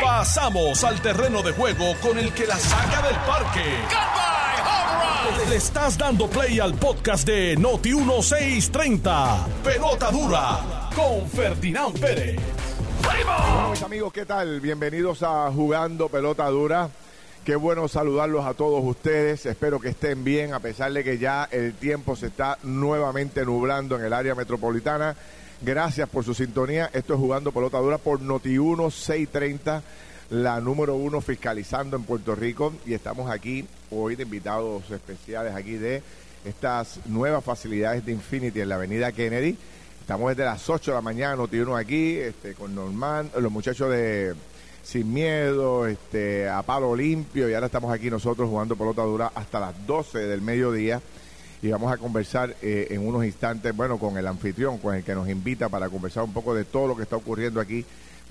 Pasamos al terreno de juego con el que la saca del parque. Le estás dando play al podcast de Noti 1630. Pelota dura con Ferdinand Pérez. Hola, mis amigos, ¿qué tal? Bienvenidos a Jugando Pelota Dura. Qué bueno saludarlos a todos ustedes. Espero que estén bien, a pesar de que ya el tiempo se está nuevamente nublando en el área metropolitana. Gracias por su sintonía. Esto es Jugando Pelota Dura por Noti1 630, la número uno fiscalizando en Puerto Rico. Y estamos aquí hoy de invitados especiales aquí de estas nuevas facilidades de Infinity en la avenida Kennedy. Estamos desde las 8 de la mañana, Noti1 aquí, este, con Norman, los muchachos de Sin Miedo, este, a palo limpio, y ahora estamos aquí nosotros jugando pelota dura hasta las 12 del mediodía. Y vamos a conversar eh, en unos instantes, bueno, con el anfitrión, con el que nos invita para conversar un poco de todo lo que está ocurriendo aquí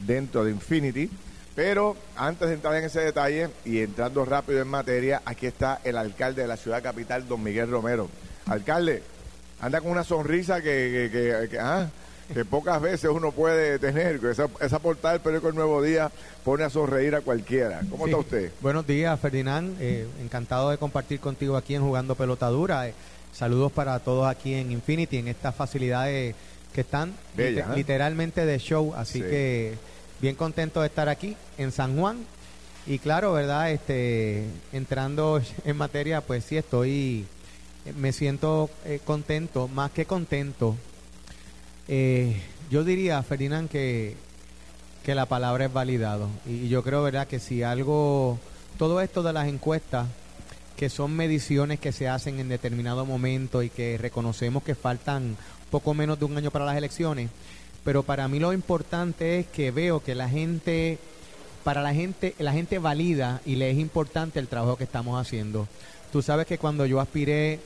dentro de Infinity. Pero antes de entrar en ese detalle y entrando rápido en materia, aquí está el alcalde de la ciudad capital, don Miguel Romero. Alcalde, anda con una sonrisa que, que, que- que, ah, que pocas veces uno puede tener. Esa, esa portada del periódico El Nuevo Día pone a sonreír a cualquiera. ¿Cómo está usted? Buenos días, Ferdinand. Eh, encantado de compartir contigo aquí en Jugando Pelota Dura. Eh, saludos para todos aquí en Infinity, en estas facilidades que están ¿eh? literalmente de show. Así Sí. que bien contento de estar aquí en San Juan. Y claro, ¿verdad? Este, entrando en materia, pues sí, estoy, eh, me siento eh, contento, más que contento. Eh, yo diría, Ferdinand, que que la palabra es validado. Y yo creo, ¿verdad?, que si algo, todo esto de las encuestas, que son mediciones que se hacen en determinado momento y que reconocemos que faltan poco menos de un año para las elecciones, pero para mí lo importante es que veo que la gente, para la gente, la gente valida y le es importante el trabajo que estamos haciendo. Tú sabes que cuando yo aspiré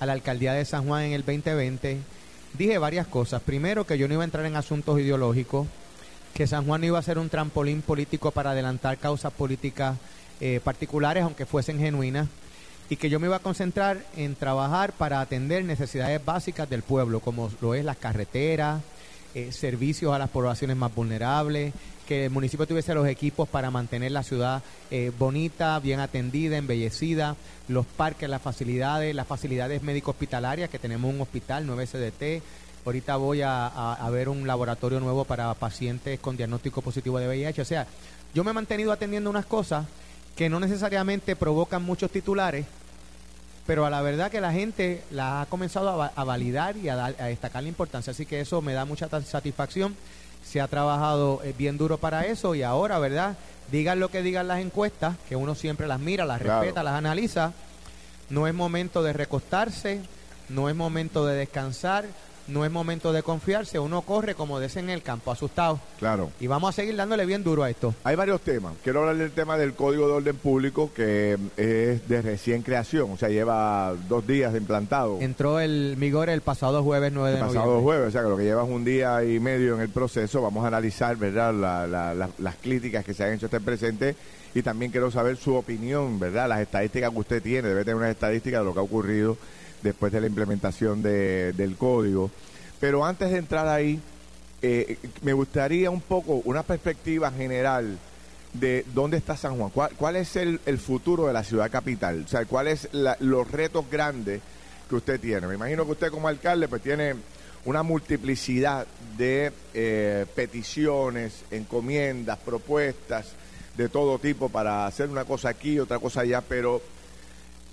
a la alcaldía de San Juan en el 2020, dije varias cosas. Primero, que yo no iba a entrar en asuntos ideológicos, que San Juan no iba a ser un trampolín político para adelantar causas políticas eh, particulares, aunque fuesen genuinas, y que yo me iba a concentrar en trabajar para atender necesidades básicas del pueblo, como lo es las carreteras, eh, servicios a las poblaciones más vulnerables, que el municipio tuviese los equipos para mantener la ciudad eh, bonita, bien atendida, embellecida, los parques, las facilidades, las facilidades médico-hospitalarias, que tenemos un hospital, 9 CDT, Ahorita voy a, a- a ver un laboratorio nuevo para pacientes con diagnóstico positivo de VIH. O sea, yo me he mantenido atendiendo unas cosas que no necesariamente provocan muchos titulares, pero a la verdad que la gente la ha comenzado a, va- a validar y a, dar- a destacar la importancia. Así que eso me da mucha satisfacción. Se ha trabajado eh, bien duro para eso y ahora, ¿verdad? Digan lo que digan las encuestas, que uno siempre las mira, las Claro. respeta, las analiza. No es momento de recostarse, no es momento de descansar, no es momento de confiarse. Uno corre como dicen en el campo, asustado. Claro. Y vamos a seguir dándole bien duro a esto. Hay varios temas. Quiero hablar del tema del Código de Orden Público, que es de recién creación, o sea, lleva dos días de implantado. Entró el vigor el pasado jueves 9 de El pasado noviembre. jueves, o sea que lo que llevas un día y medio en el proceso, vamos a analizar, ¿verdad?, la- la- la- las críticas que se han hecho hasta el presente y también quiero saber su opinión, ¿verdad?, las estadísticas que usted tiene, debe tener unas estadísticas de lo que ha ocurrido después de la implementación de- del código. Pero antes de entrar ahí, eh, me gustaría un poco una perspectiva general de dónde está San Juan, cuál, cuál es el, el futuro de la ciudad capital, o sea, cuáles la- los retos grandes que usted tiene. Me imagino que usted como alcalde pues tiene una multiplicidad de eh, peticiones, encomiendas, propuestas de todo tipo para hacer una cosa aquí, otra cosa allá, pero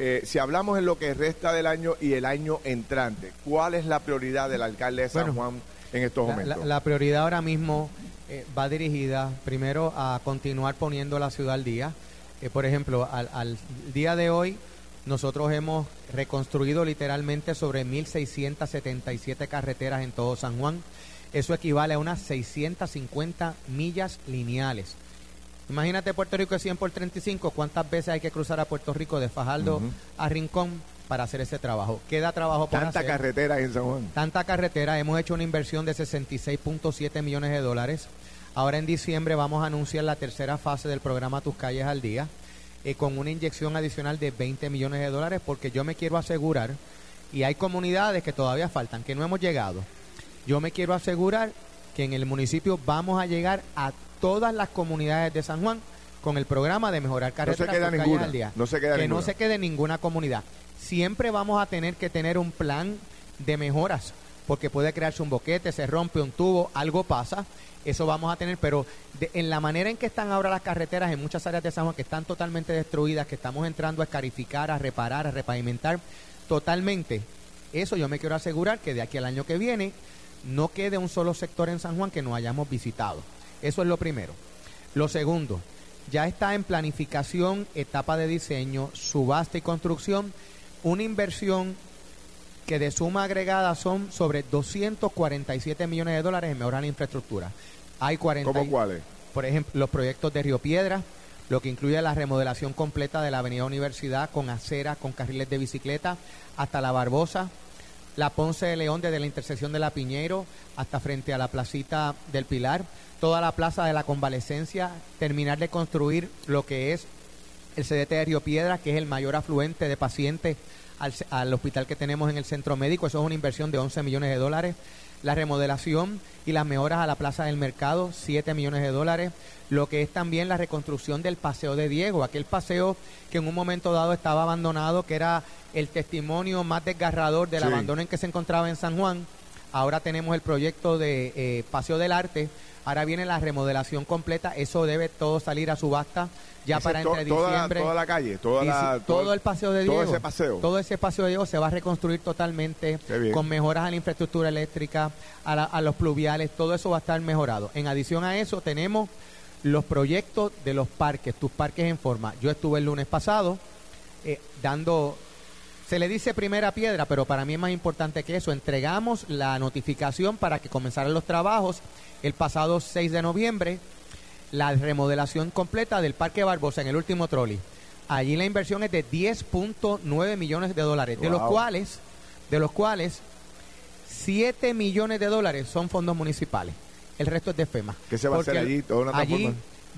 eh, si hablamos en lo que resta del año y el año entrante, ¿cuál es la prioridad del alcalde de San Bueno, Juan en estos La, momentos? la- la prioridad ahora mismo eh, va dirigida primero a continuar poniendo la ciudad al día. Eh, por ejemplo, al, al día de hoy nosotros hemos reconstruido literalmente sobre 1.677 carreteras en todo San Juan. Eso equivale a unas 650 millas lineales. Imagínate Puerto Rico de 100 por 35, ¿cuántas veces hay que cruzar a Puerto Rico de Fajardo a Rincón para hacer ese trabajo? Queda trabajo por Tanta hacer carretera en San Juan. tanta carretera, hemos hecho una inversión de 66.7 millones de dólares. Ahora en diciembre vamos a anunciar la tercera fase del programa Tus Calles al Día, eh, con una inyección adicional de 20 millones de dólares, porque yo me quiero asegurar, y hay comunidades que todavía faltan, que no hemos llegado. Yo me quiero asegurar que en el municipio vamos a llegar a todas las comunidades de San Juan con el programa de mejorar carreteras no se queda por ninguna, al día. No se queda que ninguna. no se quede ninguna comunidad. Siempre vamos a tener que tener un plan de mejoras, porque puede crearse un boquete, se rompe un tubo, algo pasa, eso vamos a tener, pero de, en la manera en que están ahora las carreteras en muchas áreas de San Juan que están totalmente destruidas, que estamos entrando a escarificar, a reparar, a repavimentar totalmente, eso yo me quiero asegurar que de aquí al año que viene no quede un solo sector en San Juan que no hayamos visitado. Eso es lo primero. Lo segundo, ya está en planificación, etapa de diseño, subasta y construcción, una inversión que de suma agregada son sobre 247 millones de dólares en mejorar la infraestructura. Hay 40 ¿Cómo cuáles? por ejemplo, los proyectos de Río Piedra, lo que incluye la remodelación completa de la Avenida Universidad con aceras, con carriles de bicicleta, hasta la Barbosa, la Ponce de León desde la intersección de la Piñero hasta frente a la placita del Pilar, toda la plaza de la Convalecencia, terminar de construir lo que es el CDT de Río Piedra, que es el mayor afluente de pacientes al, al, hospital que tenemos en el centro médico. Eso es una inversión de 11 millones de dólares. La remodelación y las mejoras a la Plaza del Mercado, 7 millones de dólares. Lo que es también la reconstrucción del Paseo de Diego, aquel paseo que en un momento dado estaba abandonado, que era el testimonio más desgarrador del Sí. abandono en que se encontraba en San Juan. Ahora tenemos el proyecto de eh, Paseo del Arte. Ahora viene la remodelación completa. Eso debe todo salir a subasta ya Ese para to- entre toda, diciembre. toda la calle, toda la, todo el paseo de Diego. Todo ese paseo. Todo ese paseo de Diego se va a reconstruir totalmente con mejoras a la infraestructura eléctrica, a, la- a los pluviales, todo eso va a estar mejorado. En adición a eso tenemos los proyectos de los parques, tus parques en forma. Yo estuve el lunes pasado eh, dando, se le dice primera piedra, pero para mí es más importante que eso. Entregamos la notificación para que comenzaran los trabajos el pasado 6 de noviembre la remodelación completa del Parque Barbosa en el último trolley. Allí la inversión es de 10.9 millones de dólares, de los cuales, de los cuales 7 millones de dólares son fondos municipales. El resto es de FEMA. ¿Qué se va a hacer allí? Toda una allí,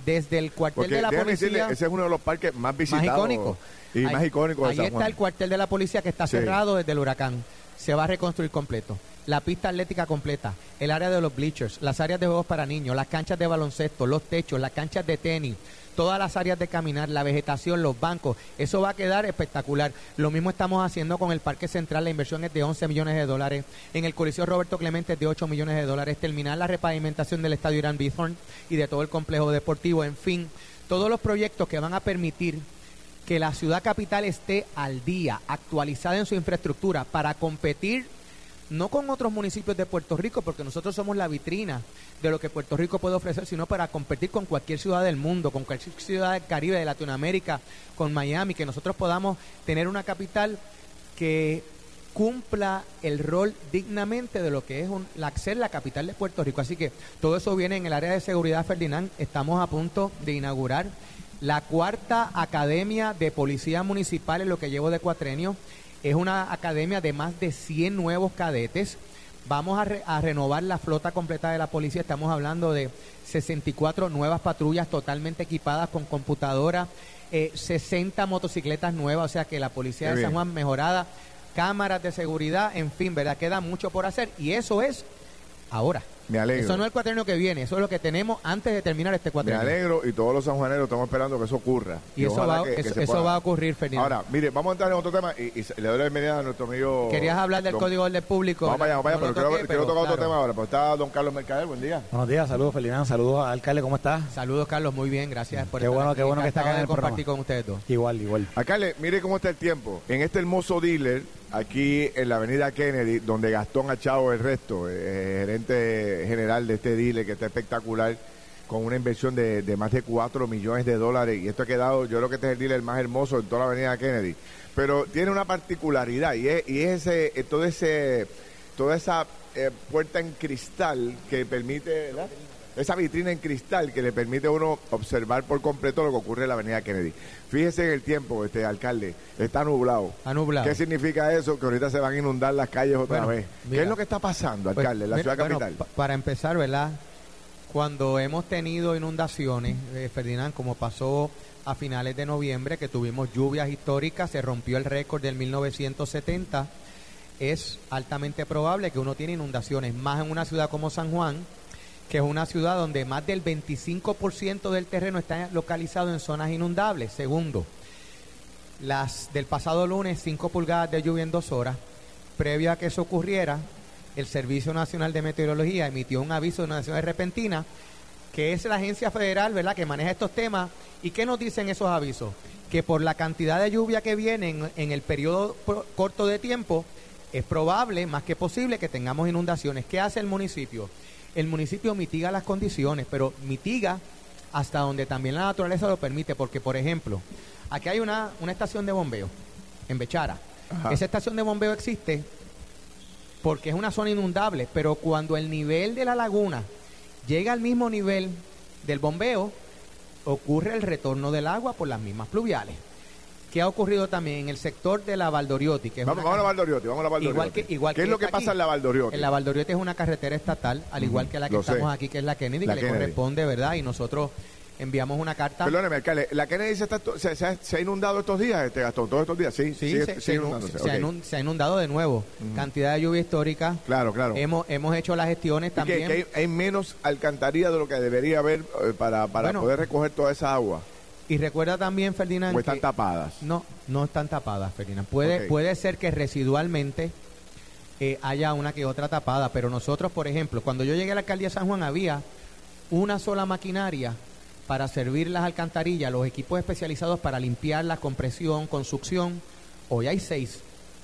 desde el cuartel Porque de la policía decirle, ese es uno de los parques más más visitados icónico. y más icónicos de Ahí San está Juan. el cuartel de la policía que está Sí. cerrado desde el huracán. Se va a reconstruir completo. La pista atlética completa, el área de los bleachers, las áreas de juegos para niños, las canchas de baloncesto, los techos, las canchas de tenis, todas las áreas de caminar, la vegetación, los bancos. Eso va a quedar espectacular. Lo mismo estamos haciendo con el Parque Central. La inversión es de 11 millones de dólares. En el Coliseo Roberto Clemente es de 8 millones de dólares. Terminar la repavimentación del Estadio Irán Bithorn y de todo el complejo deportivo. En fin, todos los proyectos que van a permitir que la ciudad capital esté al día, actualizada en su infraestructura para competir no con otros municipios de Puerto Rico, porque nosotros somos la vitrina de lo que Puerto Rico puede ofrecer, sino para competir con cualquier ciudad del mundo, con cualquier ciudad del Caribe, de Latinoamérica, con Miami, que nosotros podamos tener una capital que cumpla el rol dignamente de lo que es un, la, ser la capital de Puerto Rico. Así que todo eso viene en el área de seguridad, Ferdinand. Estamos a punto de inaugurar la cuarta academia de policía municipal en lo que llevo de cuatrenio. Es una academia de más de 100 nuevos cadetes. Vamos a, re- a renovar la flota completa de la policía. Estamos hablando de 64 nuevas patrullas totalmente equipadas con computadora, eh, 60 motocicletas nuevas, o sea que la policía Qué de San bien. Juan mejorada, cámaras de seguridad, en fin, ¿verdad? Queda mucho por hacer y eso es ahora. Me alegro. Eso no es el cuatrenio que viene, eso es lo que tenemos antes de terminar este Me cuatrenio. alegro y todos los sanjuaneros estamos esperando que eso ocurra. Y eso, va, que- eso, eso va a ocurrir, Ferdinand. Ahora, mire, vamos a entrar en otro tema y, y le doy la bienvenida a nuestro amigo. Querías hablar del don- Código del Público. Vamos allá, vamos allá, No pero quiero, toqué, quiero tocar otro tema ahora. Pues está don Carlos Mercader, buen día. Buenos días, saludos Ferdinand, saludos alcalde, ¿cómo estás? Saludos, Carlos, muy bien, gracias por Qué estar bueno, aquí. qué bueno que está acá en de el compartir programa. con ustedes dos. Igual, igual. Alcalde, mire cómo está el tiempo. En este hermoso dealer, aquí en la avenida Kennedy, donde Gastón Achao el resto, eh, gerente general de este dealer que está espectacular, con una inversión de, más de 4 millones de dólares. Y esto ha quedado, yo creo que este es el dealer más hermoso en toda la avenida Kennedy. Pero tiene una particularidad y es, y es ese, eh, todo ese, toda esa eh, puerta en cristal que permite, ¿verdad? Esa vitrina en cristal que le permite a uno observar por completo lo que ocurre en la avenida Kennedy. Fíjese en el tiempo, este alcalde, está nublado. Está nublado. ¿Qué significa eso? Que ahorita se van a inundar las calles otra Bueno, vez. ¿Qué es lo que está pasando, Pues, alcalde, en la ciudad bueno, capital? pa- para empezar, ¿verdad? Cuando hemos tenido inundaciones, eh, Ferdinand, como pasó a finales de noviembre, que tuvimos lluvias históricas, se rompió el récord del 1970, es altamente probable que uno tiene inundaciones, más en una ciudad como San Juan, que es una ciudad donde más del 25% del terreno está localizado en zonas inundables. Segundo, las del pasado lunes, 5 pulgadas de lluvia en dos horas. Previo a que eso ocurriera, el Servicio Nacional de Meteorología emitió un aviso de una repentina, que es la agencia federal, ¿verdad?, que maneja estos temas. ¿Y qué nos dicen esos avisos? Que por la cantidad de lluvia que viene en, en el periodo corto de tiempo, es probable, más que posible, que tengamos inundaciones. ¿Qué hace el municipio? El municipio mitiga las condiciones, pero mitiga hasta donde también la naturaleza lo permite, porque, por ejemplo, aquí hay una, una estación de bombeo en Bechara. Esa estación de bombeo existe porque es una zona inundable, pero cuando el nivel de la laguna llega al mismo nivel del bombeo, ocurre el retorno del agua por las mismas pluviales. ¿Qué ha ocurrido también en el sector de la Valdoriotti? Que vamos, a la Valdoriotti, vamos a la Valdoriotti. Igual que, igual ¿Qué es lo que pasa en la Valdoriotti? En la Valdoriotti es una carretera estatal, al igual que la que estamos aquí, que es la Kennedy, que le corresponde, ¿verdad? Y nosotros enviamos una carta. Perdóneme, alcalde, ¿la Kennedy se, está, se, ha inundado estos días, este Gastón? ¿Todos estos días? Sí, sí se, se, ha inundado de nuevo. Cantidad de lluvia histórica. Claro, claro. Hemos, hemos hecho las gestiones también. Que, hay, menos alcantarilla de lo que debería haber eh, para, para poder recoger toda esa agua. Y recuerda también, Ferdinand. ¿O están tapadas? No, no están tapadas, Ferdinand. Puede, puede ser que residualmente eh, haya una que otra tapada, pero nosotros, por ejemplo, cuando yo llegué a la alcaldía de San Juan había una sola maquinaria para servir las alcantarillas, los equipos especializados para limpiar la compresión, construcción. Hoy hay seis.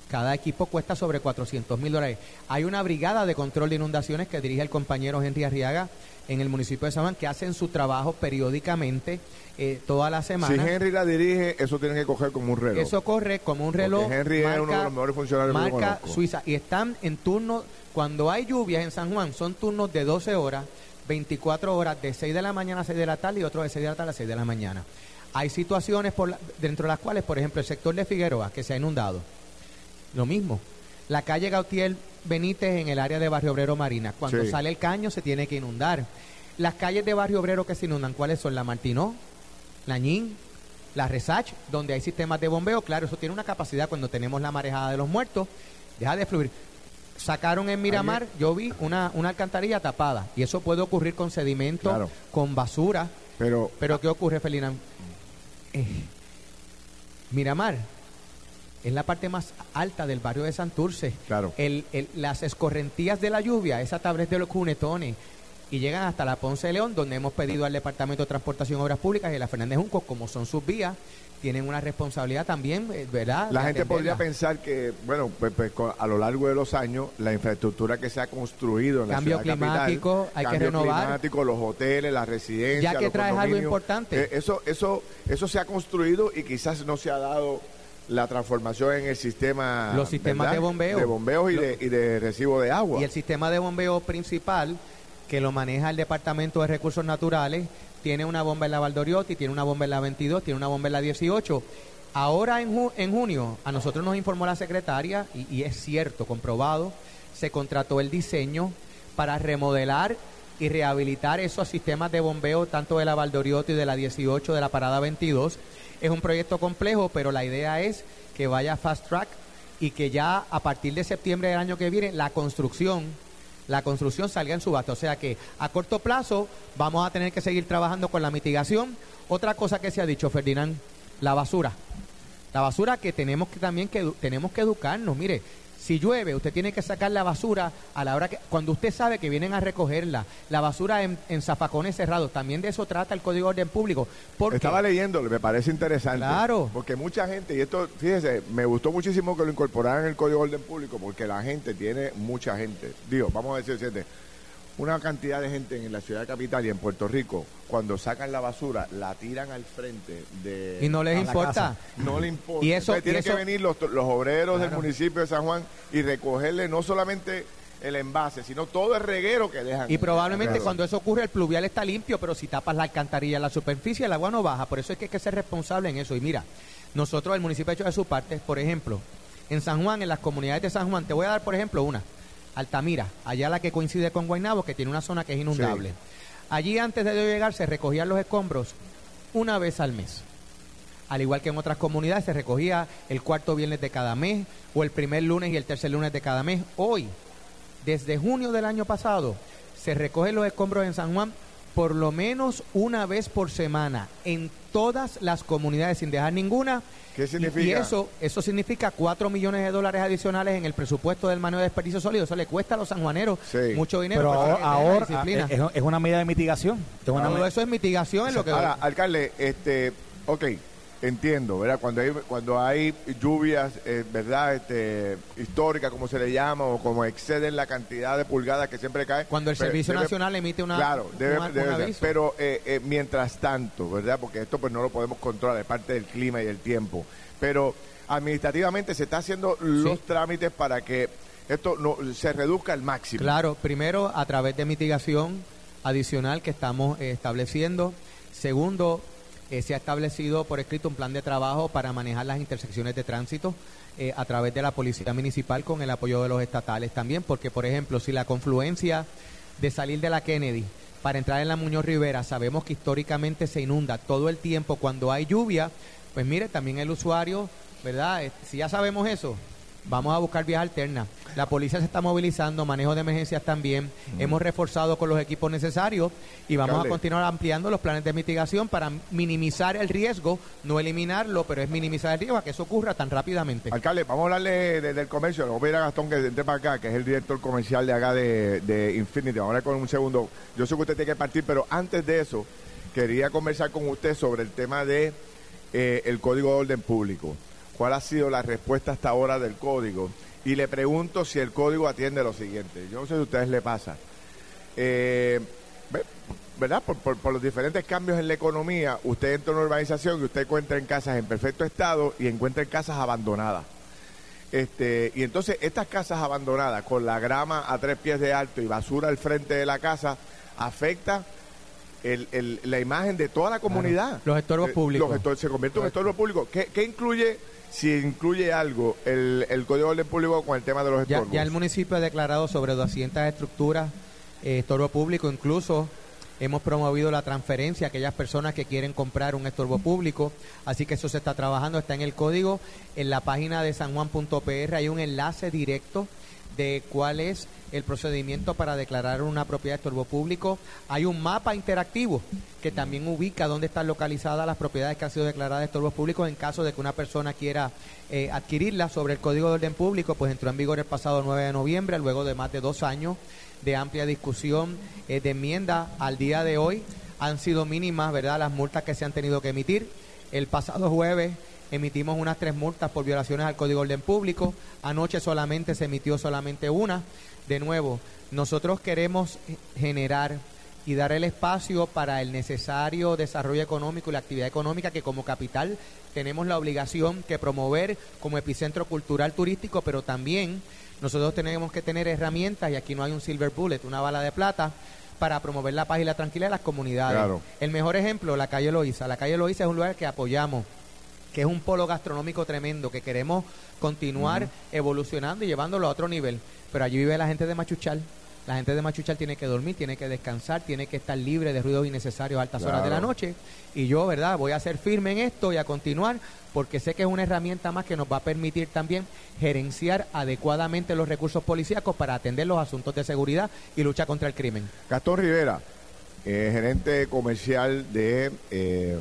Cada equipo cuesta sobre 400 mil dólares. Hay una brigada de control de inundaciones que dirige el compañero Henry Arriaga en el municipio de San Juan, que hacen su trabajo periódicamente eh, toda la semana. Si Henry la dirige, eso tiene que coger como un reloj. Eso corre como un reloj. Henry es uno de los mejores funcionarios marca Suiza. Y están en turno, cuando hay lluvias en San Juan, son turnos de 12 horas, 24 horas, de 6 de la mañana a 6 de la tarde y otro de 6 de la tarde a 6 de la mañana. Hay situaciones por dentro de las cuales, por ejemplo, el sector de Figueroa, que se ha inundado lo mismo. La calle Gautier Benítez en el área de Barrio Obrero Marina. Cuando sale el caño se tiene que inundar. Las calles de Barrio Obrero que se inundan, ¿cuáles son? La Martinó, La Ñín, la Resach, donde hay sistemas de bombeo. Claro, eso tiene una capacidad cuando tenemos la marejada de los muertos. Deja de fluir. Sacaron en Miramar, yo vi una, una alcantarilla tapada. Y eso puede ocurrir con sedimento, con basura. Pero, pero ¿qué ocurre, Felina? Eh, Miramar es la parte más alta del barrio de Santurce. Claro. El, las escorrentías de la lluvia, esa tablet de los cunetones, y llegan hasta la Ponce de León, donde hemos pedido al Departamento de Transportación y Obras Públicas y a la Fernández Junco, como son sus vías, tienen una responsabilidad también, eh, ¿verdad? La gente podría pensar que, bueno, pues, pues a lo largo de los años, la infraestructura que se ha construido en cambio la ciudad climático, hay que renovar. climático, los hoteles, las residencias, ya que traes algo importante. Eh, eso, eso, eso se ha construido y quizás no se ha dado la transformación en el sistema los sistemas de bombeo. De bombeos y, de, y de recibo de agua. Y el sistema de bombeo principal que lo maneja el departamento de recursos naturales tiene una bomba en la Valdoriotti tiene una bomba en la 22 tiene una bomba en la 18 ahora en, en junio a nosotros nos informó la secretaria y, y es cierto comprobado se contrató el diseño para remodelar y rehabilitar esos sistemas de bombeo tanto de la Valdoriotti y de la 18 de la parada 22 es un proyecto complejo, pero la idea es que vaya fast track y que ya a partir de septiembre del año que viene la construcción la construcción salga en subasta. O sea que a corto plazo vamos a tener que seguir trabajando con la mitigación. Otra cosa que se ha dicho, Ferdinand, la basura. La basura que tenemos que también que tenemos que educarnos. Mire, si llueve, usted tiene que sacar la basura a la hora que, cuando usted sabe que vienen a recogerla, la basura en, zafacones cerrados. También de eso trata el Código de Orden Público. Estaba leyéndolo, me parece interesante. Claro. Porque mucha gente, y esto, fíjese, me gustó muchísimo que lo incorporaran en el Código de Orden Público, porque la gente tiene mucha gente. Digo, vamos a decir, una cantidad de gente en la ciudad capital y en Puerto Rico, cuando sacan la basura, la tiran al frente de... Y no les importa. No le importa. Y eso... tienen que venir los, obreros del municipio de San Juan y recogerle no solamente el envase, sino todo el reguero que dejan. Y probablemente cuando eso ocurre el pluvial está limpio, pero si tapas la alcantarilla, la superficie, el agua no baja. Por eso es que hay que ser responsable en eso. Y mira, nosotros, el municipio ha hecho de su parte, por ejemplo, en San Juan, en las comunidades de San Juan, te voy a dar, por ejemplo, una. Altamira, allá la que coincide con Guaynabo, que tiene una zona que es inundable. Allí antes de llegar se recogían los escombros una vez al mes. Al igual que en otras comunidades se recogía el cuarto viernes de cada mes o el primer lunes y el tercer lunes de cada mes. Hoy, desde junio del año pasado, se recogen los escombros en San Juan por lo menos una vez por semana en todas las comunidades sin dejar ninguna. ¿Qué Y- significa? Y eso, eso significa 4 millones de dólares adicionales en el presupuesto del manejo de desperdicio sólido. Eso le cuesta a los sanjuaneros Sí. mucho dinero. Pero pero ahora, es, es una medida de mitigación. Es una Todo me- eso es mitigación en lo que... Ahora, alcalde, este, ok, entiendo, ¿verdad? Cuando hay, cuando hay lluvias, eh, ¿verdad? Este, históricas, como se le llama, o como exceden la cantidad de pulgadas que siempre cae. Cuando el Servicio debe- Nacional emite una, Claro, debe, una- un debe ser. aviso. Pero eh, eh, mientras tanto, ¿verdad? Porque esto pues no lo podemos controlar, es parte del clima y el tiempo. Pero administrativamente se está haciendo los Sí. trámites para que esto no se reduzca al máximo. Claro, primero a través de mitigación adicional que estamos eh, estableciendo. Segundo, eh, se ha establecido por escrito un plan de trabajo para manejar las intersecciones de tránsito eh, a través de la Policía Municipal con el apoyo de los estatales también, porque por ejemplo, si la confluencia de salir de la Kennedy para entrar en la Muñoz Rivera, sabemos que históricamente se inunda todo el tiempo cuando hay lluvia, pues mire, también el usuario, ¿verdad? Eh, Si ya sabemos eso, vamos a buscar vías alternas. La policía se está movilizando, manejo de emergencias también. Hemos reforzado con los equipos necesarios y vamos a continuar ampliando los planes de mitigación para minimizar el riesgo, no eliminarlo, pero es minimizar el riesgo a que eso ocurra tan rápidamente. Alcalde, vamos a hablarle de- del comercio. Lo voy a a Gastón que entre para acá, que es el director comercial de acá de, de Infinity. Vamos a hablar con un segundo. Yo sé que usted tiene que partir, pero antes de eso, quería conversar con usted sobre el tema de eh, el Código de Orden Público. ¿Cuál ha sido la respuesta hasta ahora del Código? Y le pregunto si el Código atiende lo siguiente. Yo no sé si a ustedes le pasa. Eh, ve- ¿Verdad? Por, por- por los diferentes cambios en la economía, usted entra a una urbanización y usted encuentra en casas en perfecto estado y encuentra en casas abandonadas. Este, y entonces estas casas abandonadas con la grama a tres pies de alto y basura al frente de la casa afecta el- el- la imagen de toda la comunidad. Los estorbos Eh, públicos. los estor- se convierte en un estorbo público. ¿Qué, qué incluye, si incluye algo, el, el Código de Orden Público con el tema de los Ya, estorbos? ya el municipio ha declarado sobre 200 estructuras, eh, estorbo público, incluso hemos promovido la transferencia a aquellas personas que quieren comprar un estorbo público, así que eso se está trabajando, está en el código, en la página de sanjuan.pr hay un enlace directo de cuál es el procedimiento para declarar una propiedad de estorbo público. Hay un mapa interactivo que también ubica dónde están localizadas las propiedades que han sido declaradas de estorbos públicos en caso de que una persona quiera eh, adquirirlas sobre el Código de Orden Público, pues entró en vigor el pasado 9 de noviembre, luego de más de dos años de amplia discusión eh, de enmienda al día de hoy. Han sido mínimas, ¿verdad?, las multas que se han tenido que emitir. El pasado jueves emitimos unas tres multas por violaciones al Código de Orden Público. Anoche solamente se emitió solamente una. De nuevo, nosotros queremos generar y dar el espacio para el necesario desarrollo económico y la actividad económica que como capital tenemos la obligación que promover como epicentro cultural turístico, pero también nosotros tenemos que tener herramientas y aquí no hay un silver bullet, una bala de plata para promover la paz y la tranquilidad de las comunidades. Claro. El mejor ejemplo, la calle Loíza. La calle Loíza es un lugar que apoyamos que es un polo gastronómico tremendo, que queremos continuar evolucionando y llevándolo a otro nivel. Pero allí vive la gente de Machuchal. La gente de Machuchal tiene que dormir, tiene que descansar, tiene que estar libre de ruidos innecesarios a altas horas de la noche. Y yo, ¿verdad? Voy a ser firme en esto y a continuar porque sé que es una herramienta más que nos va a permitir también gerenciar adecuadamente los recursos policíacos para atender los asuntos de seguridad y lucha contra el crimen. Gastón Rivera, eh, gerente comercial de eh,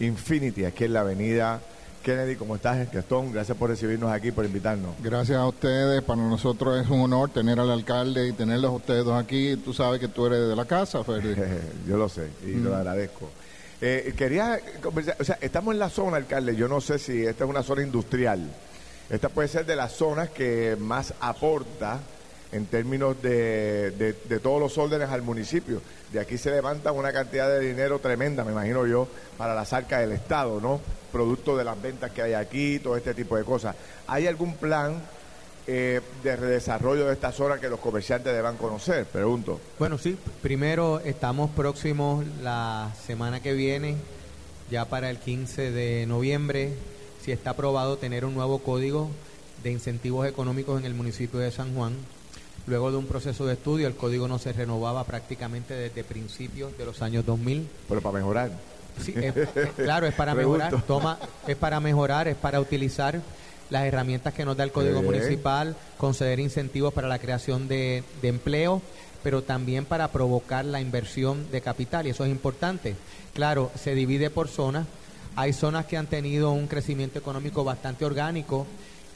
Infinity, aquí en la avenida Kennedy. ¿Cómo estás, Gastón? Gracias por recibirnos aquí, por invitarnos. Gracias a ustedes, para nosotros es un honor tener al alcalde y tenerlos a ustedes dos aquí. Tú sabes que tú eres de la casa, Ferdi. Yo lo sé y lo agradezco. Eh, quería conversar, o sea, estamos en la zona, alcalde. Yo no sé si esta es una zona industrial. Esta puede ser de las zonas que más aporta en términos de, de- todos los órdenes al municipio. De aquí se levanta una cantidad de dinero tremenda, me imagino yo, para las arcas del Estado, ¿no? Producto de las ventas que hay aquí, todo este tipo de cosas. ¿Hay algún plan eh, de redesarrollo de esta zona que los comerciantes deban conocer? Pregunto. Bueno, sí, primero estamos próximos la semana que viene, ya para el 15 de noviembre, si está aprobado tener un nuevo código de incentivos económicos en el municipio de San Juan. Luego de un proceso de estudio, el código no se renovaba prácticamente desde principios de los años 2000. Pero para mejorar. Sí, es- es- claro, es para Pregunto. mejorar, toma, es para mejorar, es para utilizar las herramientas que nos da el Código. Municipal, conceder incentivos para la creación de, de empleo, pero también para provocar la inversión de capital y eso es importante. Claro, se divide por zonas. Hay zonas que han tenido un crecimiento económico bastante orgánico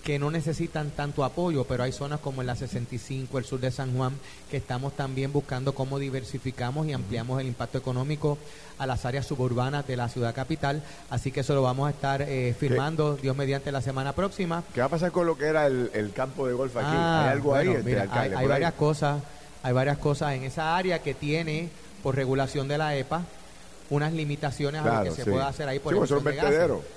que no necesitan tanto apoyo, pero hay zonas como en la 65, el sur de San Juan, que estamos también buscando cómo diversificamos y ampliamos el impacto económico a las áreas suburbanas de la ciudad capital. Así que eso lo vamos a estar eh, firmando, Dios mediante, la semana próxima. ¿Qué va a pasar con lo que era el, el campo de golf aquí? Ah, ¿Hay algo ahí, este, mira, alcalde, hay, hay por ahí? varias cosas, hay varias cosas en esa área que tiene, por regulación de la EPA, unas limitaciones a lo que se sí. puede hacer ahí por Sí.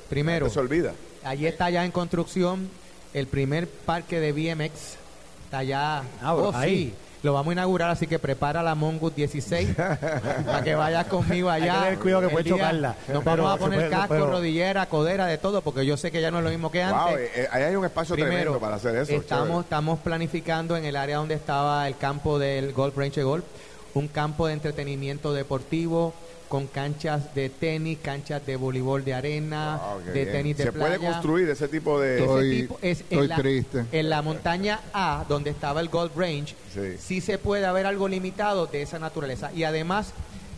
Primero, se olvida. allí está ya en construcción el primer parque de BMX. Está ya. Ah, oh, ahí. sí. Lo vamos a inaugurar, así que prepara la Mongoose 16 para que vayas conmigo Hay allá. que tener cuidado que puede chocarla. Nos Pero- vamos a poner pero- casco, pero- rodillera, codera, de todo, porque yo sé que ya no es lo mismo que antes. Wow, eh, ahí hay un espacio Primero, tremendo para hacer eso. estamos, chévere. estamos planificando en el área donde estaba el campo del Golf Range Golf, un campo de entretenimiento deportivo con canchas de tenis, canchas de voleibol de arena, Wow, qué de bien. tenis de Se playa. puede construir ese tipo de... Ese Estoy- tipo es estoy en la, triste. En la montaña A, donde estaba el Golf Range, Sí. sí. se puede haber algo limitado de esa naturaleza. Y además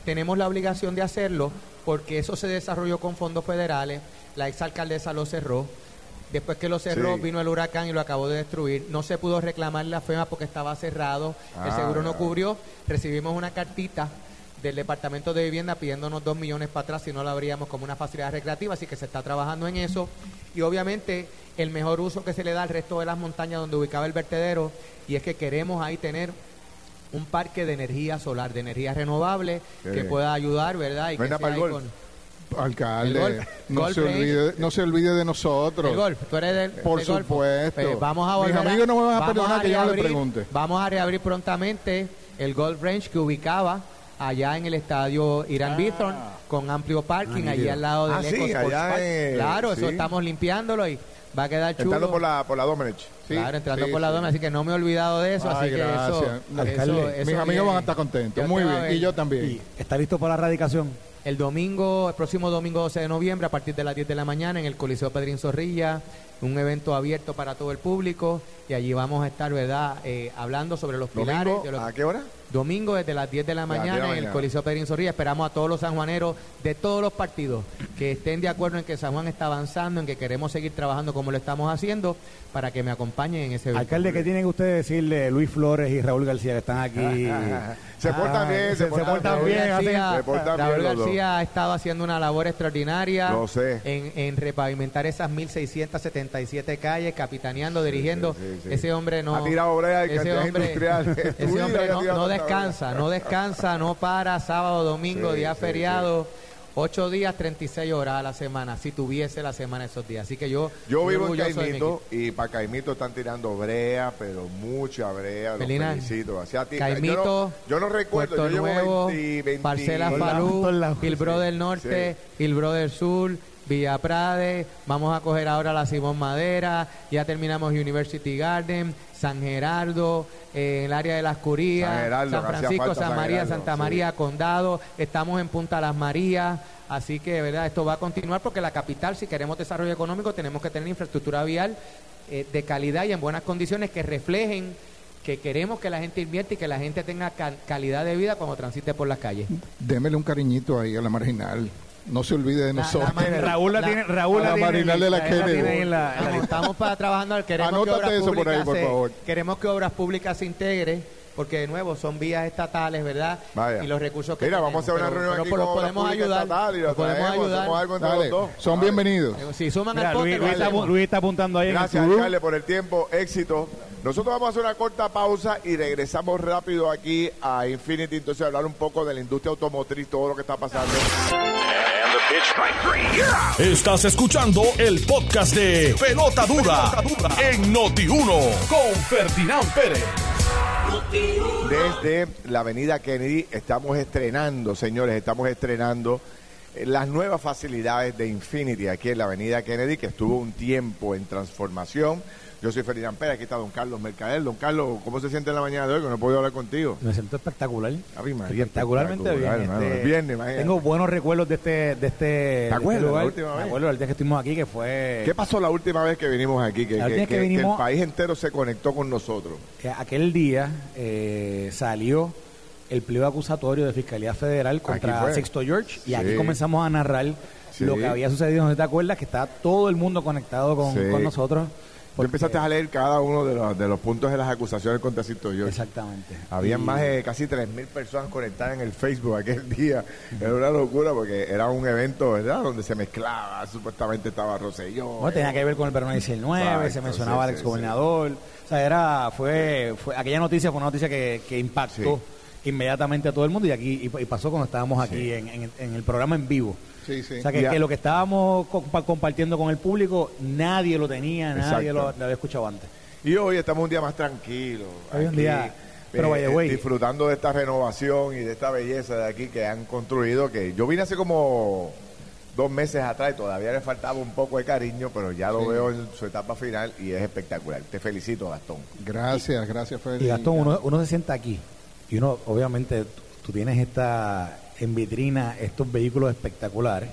tenemos la obligación de hacerlo porque eso se desarrolló con fondos federales. La exalcaldesa lo cerró. Después que lo cerró, Sí. vino el huracán y lo acabó de destruir. No se pudo reclamar la FEMA porque estaba cerrado. el Ah, seguro no cubrió. Recibimos una cartita del Departamento de Vivienda pidiéndonos dos millones para atrás si no la abríamos como una facilidad recreativa, así que se está trabajando en eso. Y obviamente el mejor uso que se le da al resto de las montañas donde ubicaba el vertedero, y es que queremos ahí tener un parque de energía solar, de energía renovable, Qué que bien. pueda ayudar, ¿verdad? Y que para el golf. Alcalde, golf- no, golf se olvide, no se olvide de nosotros. El golf, tú eres del Por del supuesto. Pues vamos a Mis a- amigos no me van a perdonar que yo no le pregunte. Vamos a reabrir prontamente el Golf Range que ubicaba allá en el estadio Irán Bithorn con amplio parking allí al lado del Ah, sí, Sports allá Park. en- Claro, sí. eso estamos limpiándolo y va a quedar chulo. Entrando por la, por la Domenech. Sí, claro, entrando sí, por la sí. dona, así que no me he olvidado de eso, Ay, así que eso, gracias. eso, eso Mis amigos viene. van a estar contentos. Muy bien. Y yo también. Y está listo para la radicación. El domingo, el próximo domingo 12 de noviembre, a partir de las 10 de la mañana, en el Coliseo Pedrín Zorrilla, un evento abierto para todo el público, y allí vamos a estar, ¿verdad?, Eh, hablando sobre los pilares. ¿Domingo? de los- ¿A qué hora? Domingo desde las 10 de la las 10 de mañana en el. Coliseo Pedrín Zorrilla. Esperamos a todos los sanjuaneros de todos los partidos que estén de acuerdo en que San Juan está avanzando, en que queremos seguir trabajando como lo estamos haciendo, para que me acompañen en ese evento. Alcalde, ¿qué tienen ustedes decirle Luis Flores y Raúl García que están aquí? Se portan bien, se portan portan bien. Raúl García, Se portan Raúl bien los dos. García ha estado haciendo una labor extraordinaria Lo sé. En, en repavimentar esas 1677 calles, capitaneando, dirigiendo. sí, sí. Ese hombre no. Ha tirado brea y ese hombre, industrial. Ese hombre no, no tanta descansa, no descansa, no para, sábado, domingo, Sí, día sí, feriado. Ocho días, 36 horas a la semana, si tuviese la semana esos días. Así que yo. Yo vivo en Caimito y para Caimito están tirando brea, pero mucha brea. Ti- Caimito, yo, no, yo no recuerdo, Puerto yo llevo Nuevo, 20, 20 Parcela Falú. Hillbro del Norte, Hillbro del Sur, Villa Prade, vamos a coger ahora la Simón Madera, ya terminamos University Garden, San Gerardo, eh, el área de las Curías, San Gerardo, Francisco, falta San San María, Gerardo, Santa sí. María, Condado, estamos en Punta Las Marías, así que verdad esto va a continuar porque la capital, si queremos desarrollo económico, tenemos que tener infraestructura vial eh, de calidad y en buenas condiciones que reflejen que queremos que la gente invierta y que la gente tenga cal- calidad de vida cuando transite por las calles. Démele un cariñito ahí a la marginal. No se olvide de nosotros. la Raúl la, La- tiene, Raúl la marginal de la Kennedy. Estamos, para trabajando, queremos que Anótate obras eso por ahí, por se- favor. queremos que obras públicas se integre porque de nuevo son vías estatales, ¿verdad? Vaya. Y los recursos que Mira, tenemos, vamos a hacer una pero- reunión pero aquí por- con Obras podemos ayudar, Estatal y lo nos podemos traemos, ayudar. algo entre Dale, los dos. son bienvenidos. Si suman Mira, al pote, Luis, está. Luis está apuntando ahí Gracias, en el por el tiempo. Éxito. Nosotros vamos a hacer una corta pausa y regresamos rápido aquí a Infinity. Entonces, hablar un poco de la industria automotriz, todo lo que está pasando. Estás escuchando el podcast de Pelota Dura, en Noti1 con Ferdinand Pérez. Desde la avenida Kennedy estamos estrenando, señores, estamos estrenando eh, las nuevas facilidades de Infinity aquí en la Avenida Kennedy, que estuvo un tiempo en transformación. Yo soy Ferdinand Pérez, aquí está don Carlos Mercader. Don Carlos, ¿cómo se siente en la mañana de hoy? Que no he podido hablar contigo. Me siento espectacular. María, Espectacularmente espectacular, bien. Este, El viernes, imagínate. tengo buenos recuerdos de este, de este, de este acuerdas la lugar. última vez? Me acuerdo del día que estuvimos aquí, que fue ¿Qué pasó la última vez que vinimos aquí? Que, que- que vinimos- el país entero se conectó con nosotros. que aquel día eh, salió el pliego acusatorio de Fiscalía Federal contra fue. Sexto George y Sí. aquí comenzamos a narrar Sí. lo que había sucedido. ¿No te acuerdas? Que está todo el mundo conectado con, Sí. con nosotros. Tú porque- empezaste a leer cada uno de los, de los puntos de las acusaciones contra Cito. Exactamente. Habían Y- más de casi 3.000 personas conectadas en el Facebook aquel día. Era una locura porque era un evento, ¿verdad? Donde se mezclaba, supuestamente estaba Rosselló. Tenía que ver con el verano 19, se mencionaba sí, al sí, exgobernador. O sea, era, fue, fue, aquella noticia fue una noticia que, que impactó inmediatamente a todo el mundo y aquí y, y pasó cuando estábamos aquí en, en- en el programa en vivo. Sí, sí. O sea, que, lo que estábamos compa- compartiendo con el público, nadie lo tenía, nadie lo, había escuchado antes. Y hoy estamos un día más tranquilo. Hoy un aquí, día- pero, by the eh, disfrutando de esta renovación y de esta belleza de aquí que han construido. Que yo vine hace como dos meses atrás y todavía le faltaba un poco de cariño, pero ya lo Sí. veo en su etapa final y es espectacular. Te felicito, Gastón. Gracias, gracias, Freddy. Y Gastón, uno, uno se sienta aquí y uno, obviamente, tú, tienes esta en vitrina estos vehículos espectaculares.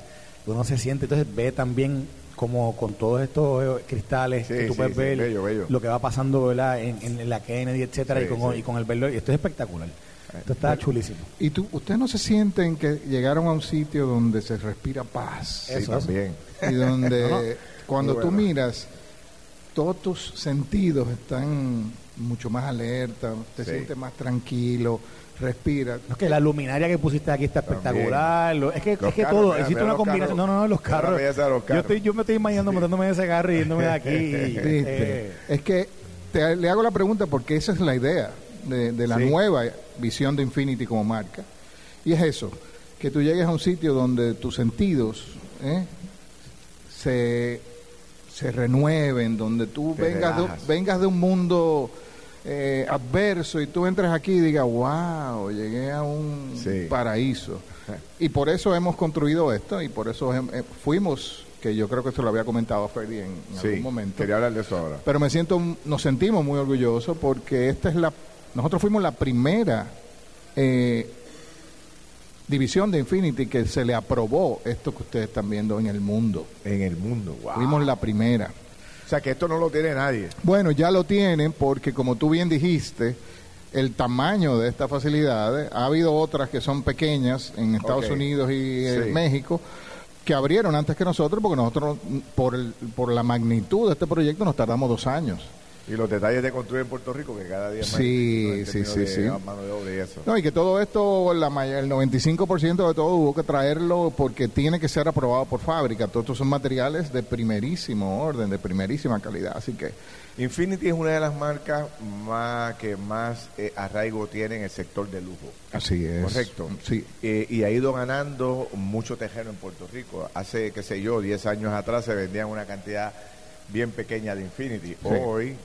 Uno se siente, entonces ve también como con todos estos eh, cristales Sí, que tú sí, puedes sí, ver bello, bello. lo que va pasando ¿verdad? En, en la Kennedy, etcétera, Sí, y, con, sí. y con el verde. Y esto es espectacular. Esto está chulísimo. ¿Y tú, ustedes no se sienten que llegaron a un sitio donde se respira paz? Sí, Eso, eso. también. Y donde No, no. cuando tú miras, todos tus sentidos están mucho más alerta, te Sí. sientes más tranquilo, respiras. No, es que la luminaria que pusiste aquí está espectacular. lo- es que, Los es que carros, todo, mira, existe mira una combinación. carros. No, no, no, los carros. Yo, estoy, yo me estoy imaginando montándome en ese carro y yéndome de aquí. eh, Es que te- le hago la pregunta porque esa es la idea de, de la Sí. nueva visión de Infinity como marca. Y es eso, que tú llegues a un sitio donde tus sentidos ¿eh? se, se renueven, donde tú Te vengas de, vengas de un mundo eh, adverso y tú entres aquí y digas, wow, llegué a un Sí. paraíso. Y por eso hemos construido esto y por eso eh, fuimos, que yo creo que esto lo había comentado Freddy en, en Sí, algún momento. quería hablar de eso ahora. Pero me siento, nos sentimos muy orgullosos porque esta es la, nosotros fuimos la primera eh, división de Infinity que se le aprobó esto que ustedes están viendo en el mundo. En el mundo, wow. Fuimos la primera. O sea, que esto no lo tiene nadie. Bueno, ya lo tienen porque como tú bien dijiste, el tamaño de estas facilidades, ha habido otras que son pequeñas en Estados. Unidos y Sí. México, que abrieron antes que nosotros, porque nosotros, por, el- por la magnitud de este proyecto, nos tardamos dos años. Y los detalles de construir en Puerto Rico, que cada día más. Sí, sí, sí, de sí. Mano de obra y eso. No, y que todo esto, la el 95% de todo hubo que traerlo porque tiene que ser aprobado por fábrica. Todos estos son materiales de primerísimo orden, de primerísima calidad. Así que Infinity es una de las marcas más que más eh, arraigo tiene en el sector de lujo. así es. Correcto. Sí. Eh, y ha ido ganando mucho terreno en Puerto Rico. Hace, qué sé yo, 10 años atrás se vendían una cantidad bien pequeña de Infinity. Hoy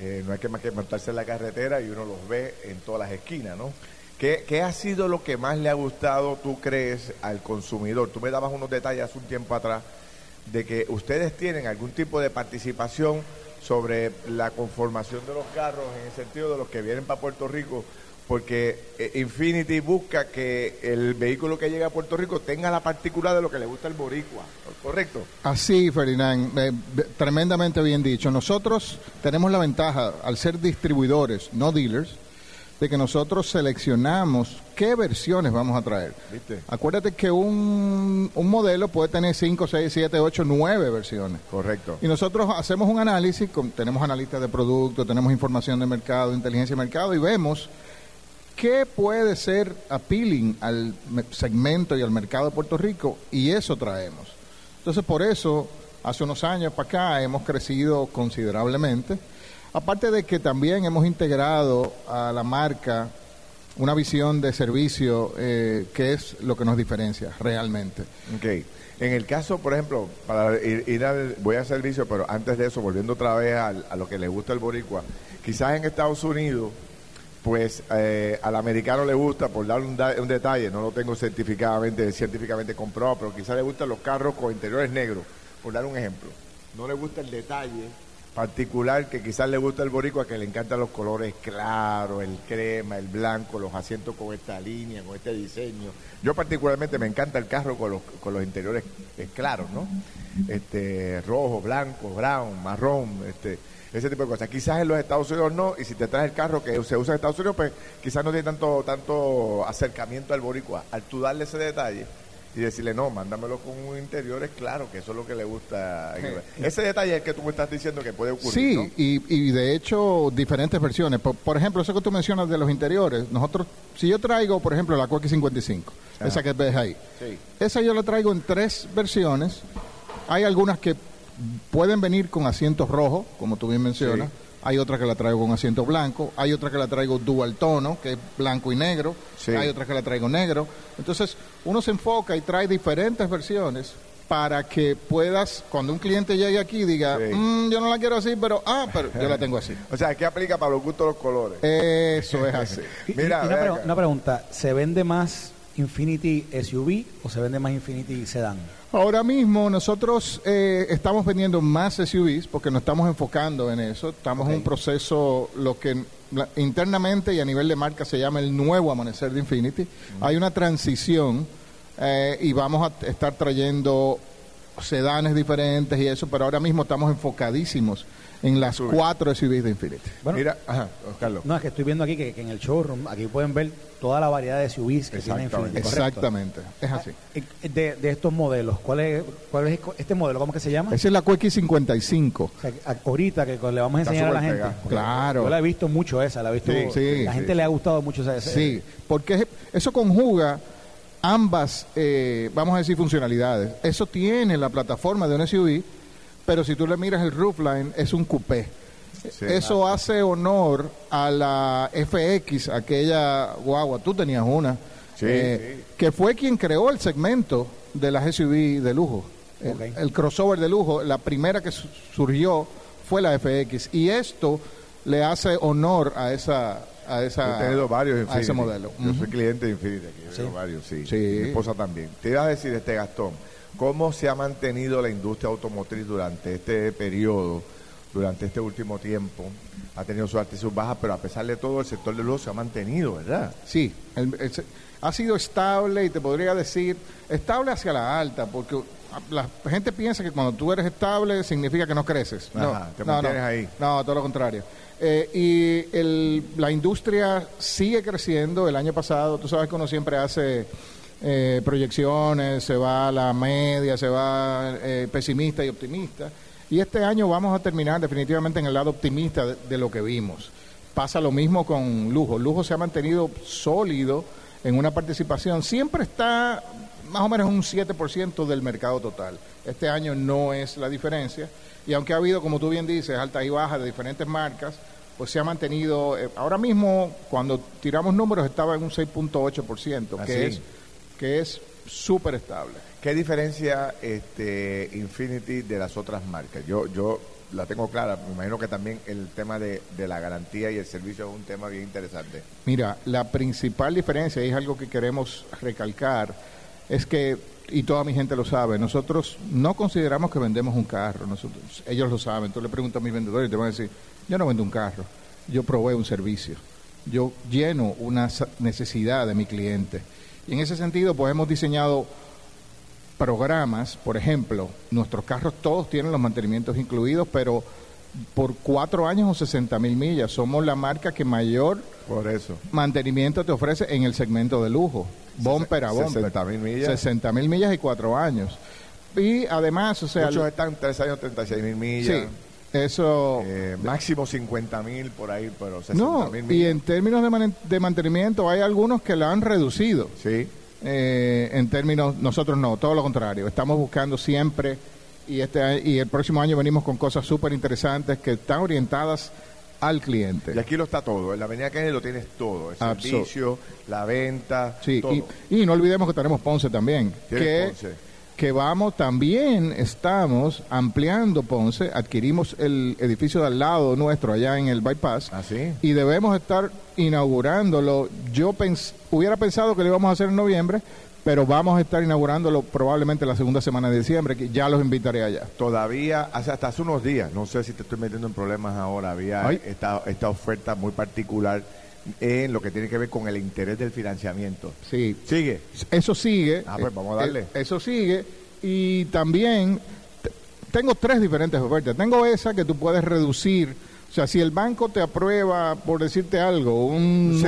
eh, no hay que más que montarse en la carretera y uno los ve en todas las esquinas, ¿no? ¿Qué, qué ha sido lo que más le ha gustado, tú crees, al consumidor? Tú me dabas unos detalles hace un tiempo atrás de que ustedes tienen algún tipo de participación sobre la conformación de los carros en el sentido de los que vienen para Puerto Rico, porque eh, Infinity busca que el vehículo que llega a Puerto Rico tenga la particular de lo que le gusta al boricua, ¿correcto? Así, Ferdinand, eh, tremendamente bien dicho. Nosotros tenemos la ventaja, al ser distribuidores, no dealers, de que nosotros seleccionamos qué versiones vamos a traer. ¿Viste? Acuérdate que un, un modelo puede tener 5, 6, 7, 8, 9 versiones. Correcto. Y nosotros hacemos un análisis, con- tenemos analistas de producto, tenemos información de mercado, inteligencia de mercado y vemos qué puede ser appealing al me- segmento y al mercado de Puerto Rico y eso traemos. Entonces por eso hace unos años para acá hemos crecido considerablemente. Aparte de que también hemos integrado a la marca una visión de servicio eh, que es lo que nos diferencia realmente. Ok. En el caso, por ejemplo, para ir, ir al, voy al servicio, pero antes de eso, volviendo otra vez al- a, lo que le gusta el boricua, quizás en Estados Unidos, pues eh, al americano le gusta, por dar un, detalle, no lo tengo certificadamente, científicamente comprobado, pero quizás le gustan los carros con interiores negros, por dar un ejemplo. No le gusta el detalle particular que quizás le gusta el boricua, que le encantan los colores claros, el crema, el blanco, los asientos con esta línea, con este diseño. Yo particularmente me encanta el carro con los, con los interiores eh, claros, ¿no? Este, rojo, blanco, brown, marrón, este, ese tipo de cosas. Quizás en los Estados Unidos no, y si te traes el carro que se usa en Estados Unidos, pues quizás no tiene tanto, tanto acercamiento al boricua. Al tú darle ese detalle y decirle, no, mándamelo con un interiores claro, que eso es lo que le gusta. Ese detalle es que tú me estás diciendo que puede ocurrir, Sí, ¿no? y, y de hecho diferentes versiones. Por, por ejemplo, eso que tú mencionas de los interiores, nosotros, si yo traigo, por ejemplo, la QX55, esa que ves ahí, Sí. esa yo la traigo en tres versiones. Hay algunas que pueden venir con asientos rojos, como tú bien mencionas. Sí. Hay otra que la traigo con asiento blanco. Hay otra que la traigo dual tono, que es blanco y negro. Sí. Hay otra que la traigo negro. Entonces, uno se enfoca y trae diferentes versiones para que puedas, cuando un cliente llegue aquí, diga, Sí. "Mm, yo no la quiero así, pero, ah, pero yo la tengo así. O sea, ¿qué aplica para los gustos de los colores? Eso es así. Y- Mira, y una, ve pre- acá. una pregunta, ¿se vende más Infinity SUV o se vende más Infinity Sedan? Ahora mismo nosotros eh, estamos vendiendo más SUVs porque nos estamos enfocando en eso. Estamos en un proceso, lo que internamente y a nivel de marca se llama el nuevo amanecer de Infinity. Hay una transición eh, y vamos a estar trayendo sedanes diferentes y eso, pero ahora mismo estamos enfocadísimos en las SUV. cuatro SUVs de Infinity. Bueno, Mira, ajá, Carlos. no, es que estoy viendo aquí que, que en el showroom, aquí pueden ver toda la variedad de SUVs que tiene Exactamente. Infinity. ¿correcto? Exactamente, es así. Eh, De, de estos modelos, ¿cuál es, ¿cuál es este modelo? ¿Cómo que se llama? Esa es la QX55. O sea, ahorita que le vamos a enseñar a la gente. Claro. Yo la he visto mucho esa, la he visto. Sí, sí, la sí, gente le ha gustado mucho esa. esa- Sí, porque eso conjuga ambas, eh, vamos a decir, funcionalidades. Eso tiene la plataforma de un SUV, pero si tú le miras el roofline, es un coupé. Sí, eso hace honor a la FX, aquella guagua, tú tenías una, Sí, eh, que fue quien creó el segmento de las SUV de lujo. El- crossover de lujo, la primera que su- surgió fue la FX. Y esto le hace honor a esa... A esa he tenido varios a Infinity. ese modelo. Yo soy cliente de Infinity aquí. Sí. varios, sí. Sí. Mi esposa también. Te iba a decir, este Gastón, ¿cómo se ha mantenido la industria automotriz durante este periodo, durante este último tiempo? Ha tenido sus altas y sus bajas, pero a pesar de todo, el sector de lujo se ha mantenido, ¿verdad? Sí, el- el ha sido estable y te podría decir estable hacia la alta, porque la gente piensa que cuando tú eres estable significa que no creces. No, Ajá, te no, mantienes no. ahí. No, todo lo contrario. Eh, y el- la industria sigue creciendo. El año pasado, tú sabes que uno siempre hace eh, proyecciones, se va la media, se va eh, pesimista y optimista. Y este año vamos a terminar definitivamente en el lado optimista de, de lo que vimos. Pasa lo mismo con Lujo. Lujo se ha mantenido sólido en una participación. Siempre está más o menos un 7% del mercado total. Este año no es la diferencia. Y aunque ha habido, como tú bien dices, altas y bajas de diferentes marcas, pues se ha mantenido, eh, ahora mismo cuando tiramos números estaba en un 6.8%, ¿Ah, que es que es súper estable. ¿Qué diferencia este Infinity de las otras marcas? Yo, yo la tengo clara, me imagino que también el tema de, de la garantía y el servicio es un tema bien interesante. Mira, la principal diferencia, y es algo que queremos recalcar, es que, y toda mi gente lo sabe, nosotros no consideramos que vendemos un carro, nosotros, ellos lo saben, tú le preguntas a mis vendedores y te van a decir, yo no vendo un carro, yo proveo un servicio, yo lleno una necesidad de mi cliente. Y en ese sentido, pues hemos diseñado programas, por ejemplo, nuestros carros todos tienen los mantenimientos incluidos, pero por cuatro años o 60 mil millas, somos la marca que mayor Por eso. mantenimiento te ofrece en el segmento de lujo, bumper a bumper. 60.000 millas. 60 mil millas y cuatro años. Y además, o sea, Muchos están tres años, 36 mil sí, millas. Eso... Eh, máximo 50 mil por ahí, pero 60 no, mil y en términos de, man- de mantenimiento hay algunos que la han reducido. Sí. Eh, en términos, nosotros no, todo lo contrario. Estamos buscando siempre y este y el próximo año venimos con cosas súper interesantes que están orientadas al cliente. Y aquí lo está todo. En la Avenida Kennedy lo tienes todo. El Absol- servicio, la venta, Sí, todo. y, y no olvidemos que tenemos Ponce también. Que, Ponce. Que vamos, también estamos ampliando Ponce, adquirimos el edificio de al lado nuestro, allá en el Bypass, ¿Ah, sí? y debemos estar inaugurándolo. Yo pens hubiera pensado que lo íbamos a hacer en noviembre, pero vamos a estar inaugurándolo probablemente la segunda semana de diciembre, que ya los invitaré allá. Todavía, hace, hasta hace unos días, no sé si te estoy metiendo en problemas ahora, había esta, esta oferta muy particular en lo que tiene que ver con el interés del financiamiento. Sí. ¿Sigue? Eso sigue. Ah, pues vamos a darle. Eh, eso sigue. Y también tengo tres diferentes ofertas. Tengo esa que tú puedes reducir o sea, si el banco te aprueba, por decirte algo, un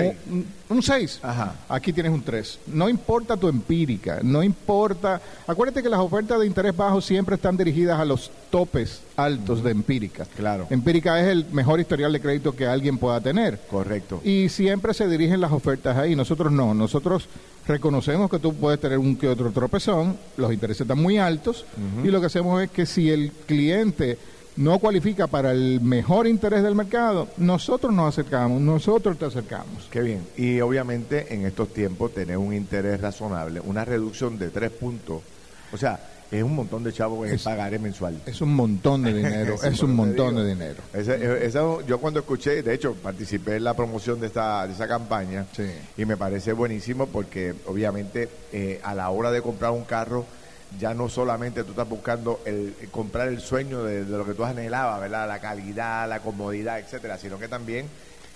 6, aquí tienes un 3. No importa tu empírica, no importa... Acuérdate que las ofertas de interés bajo siempre están dirigidas a los topes altos de empírica. Claro. Empírica es el mejor historial de crédito que alguien pueda tener. Correcto. Y siempre se dirigen las ofertas ahí. Nosotros no. Nosotros reconocemos que tú puedes tener un que otro tropezón, los intereses están muy altos, y lo que hacemos es que si el cliente no cualifica para el mejor interés del mercado, nosotros nos acercamos, nosotros te acercamos. Qué bien. Y obviamente en estos tiempos tener un interés razonable, una reducción de tres puntos, o sea, es un montón de chavos que pagaré mensual. Es un montón de dinero, es, un montón de dinero. yo cuando escuché, de hecho, participé en la promoción de esta de esa campaña y me parece buenísimo porque obviamente eh, a la hora de comprar un carro, ya no solamente tú estás buscando el, comprar el sueño de, lo que tú anhelabas, ¿verdad? La calidad, la comodidad, etcétera, sino que también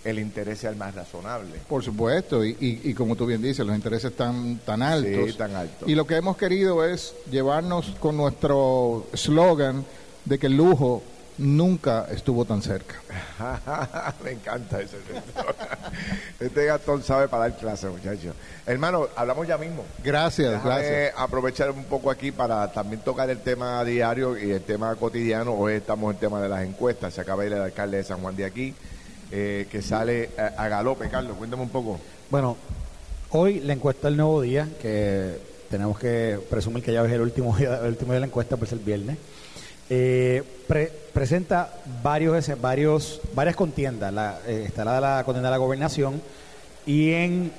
el interés sea el más razonable. Por supuesto, y, y, como tú bien dices, los intereses están tan altos. Sí, tan altos. Y lo que hemos querido es llevarnos con nuestro slogan de que el lujo nunca estuvo tan cerca. Me encanta ese. este Gastón sabe para dar clase, muchachos. Hermano, hablamos ya mismo. Gracias, gracias. aprovechar un poco aquí para también tocar el tema diario y el tema cotidiano. Hoy estamos en el tema de las encuestas. Se acaba de ir el alcalde de San Juan de aquí, eh, que sale a, galope. Carlos, cuéntame un poco. Bueno, hoy la encuesta del nuevo día, que tenemos que presumir que ya es el último día, el último día de la encuesta, pues el viernes. Eh, presenta varios, varios, varias contiendas. La, eh, está la contienda de la gobernación y en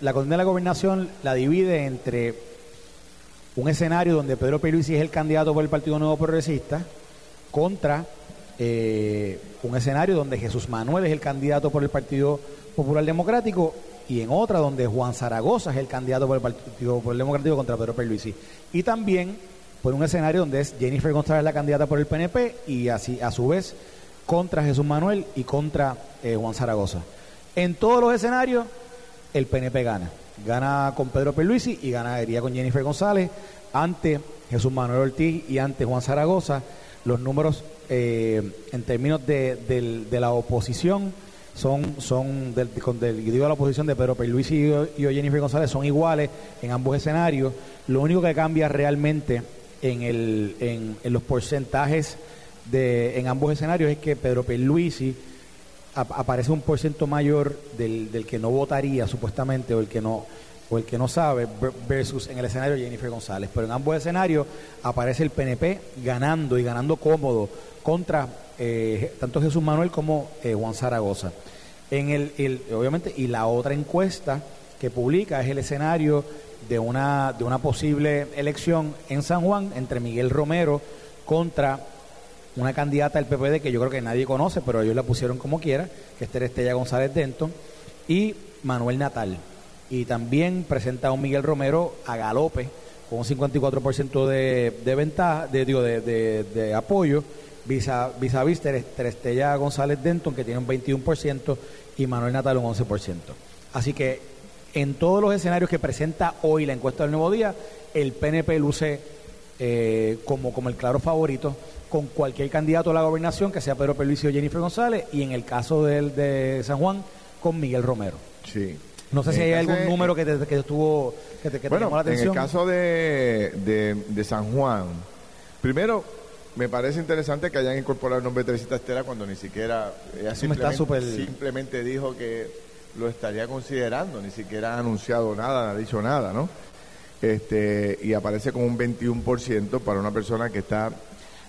la contienda de la gobernación la divide entre un escenario donde Pedro Pierluisi es el candidato por el Partido Nuevo Progresista contra eh, un escenario donde Jesús Manuel es el candidato por el Partido Popular Democrático y en otra donde Juan Zaragoza es el candidato por el Partido Popular Democrático contra Pedro Pierluisi. Y también por un escenario donde es Jennifer González la candidata por el PNP y así a su vez contra Jesús Manuel y contra eh, Juan Zaragoza. En todos los escenarios el PNP gana. Gana con Pedro Perluisi y ganaría con Jennifer González ante Jesús Manuel Ortiz y ante Juan Zaragoza. Los números eh, en términos de, la oposición son, son del, digo la oposición de Pedro Perluisi y Jennifer González son iguales en ambos escenarios. Lo único que cambia realmente en, el, en, en los porcentajes de, en ambos escenarios es que Pedro Pierluisi aparece un porcentaje mayor del, del, que no votaría supuestamente o el que no o el que no sabe versus en el escenario Jennifer González. Pero en ambos escenarios aparece el PNP ganando y ganando cómodo contra eh, tanto Jesús Manuel como eh, Juan Zaragoza. En el, el, obviamente, y la otra encuesta que publica es el escenario de una, de una posible elección en San Juan entre Miguel Romero contra una candidata del PPD que yo creo que nadie conoce, pero ellos la pusieron como quiera, que es Estella González Denton, y Manuel Natal. Y también presenta a un Miguel Romero a galope, con un 54% de, de ventaja, de, digo, de, de, apoyo, vis a vis, Terestella González Denton, que tiene un 21%, y Manuel Natal un 11%. Así que en todos los escenarios que presenta hoy la encuesta del Nuevo Día, el PNP luce eh, como, como el claro favorito con cualquier candidato a la gobernación, que sea Pedro Pelvicio o Jennifer González, y en el caso del, de San Juan, con Miguel Romero. Sí. No sé si hay algún número que te, que estuvo que te, bueno, llamó la atención. En el caso de, de, San Juan, primero me parece interesante que hayan incorporado el nombre de Teresita Estera cuando ni siquiera ella simplemente dijo que lo estaría considerando, ni siquiera ha anunciado nada, no ha dicho nada, ¿no? Este, y aparece como un 21% para una persona que está...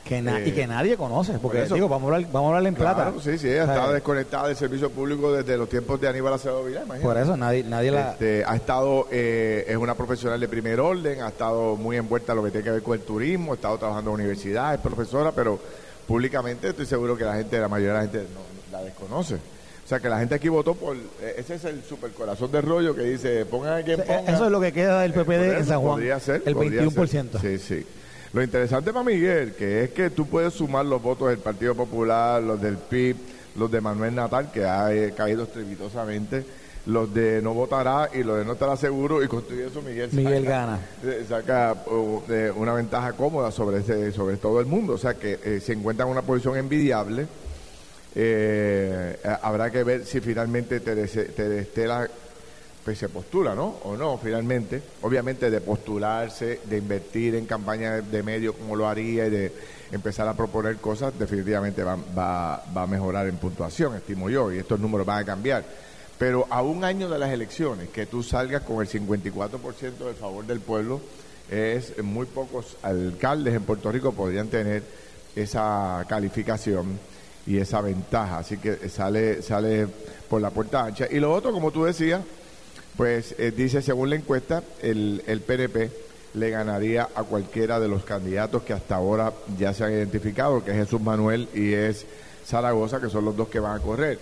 Que y que nadie conoce, porque digo, vamos a hablar, vamos a hablar en plata. Sí, sí, ella está desconectada del servicio público desde los tiempos de Aníbal Acevedo Vilá, Por eso nadie, nadie la... Este, ha estado, eh, es una profesional de primer orden, ha estado muy envuelta en lo que tiene que ver con el turismo, ha estado trabajando en la universidad, es profesora, pero públicamente estoy seguro que la gente, la mayoría de la gente no, la desconoce. O sea, que la gente aquí votó por... eh, Ese es el supercorazón del rollo que dice, pongan a quien ponga. Eso es lo que queda del Eh, PPD en San Juan. podría ser, el podría 21%. ser. Sí, sí. Lo interesante para Miguel, que es que tú puedes sumar los votos del Partido Popular, los del PIB, los de Manuel Natal, que ha eh, caído estrepitosamente, los de no votará y los de no estará seguro, y con todo eso Miguel, Miguel saca, gana. saca uh, de una ventaja cómoda sobre, ese, sobre todo el mundo. O sea que eh, se encuentra en una posición envidiable. Eh, habrá que ver si finalmente Terestela pues se postula, ¿no? O no, finalmente. Obviamente de postularse, de invertir en campaña de, de medios como lo haría y de empezar a proponer cosas, definitivamente va, va, va a mejorar en puntuación, estimo yo, y estos números van a cambiar. Pero a un año de las elecciones, que tú salgas con el 54% del favor del pueblo, es muy pocos alcaldes en Puerto Rico podrían tener esa calificación y esa ventaja. Así que sale, sale por la puerta ancha. Y lo otro, como tú decías, pues eh, dice, según la encuesta, el, el PNP le ganaría a cualquiera de los candidatos que hasta ahora ya se han identificado, que es Jesús Manuel y es Zaragoza, que son los dos que van a correr.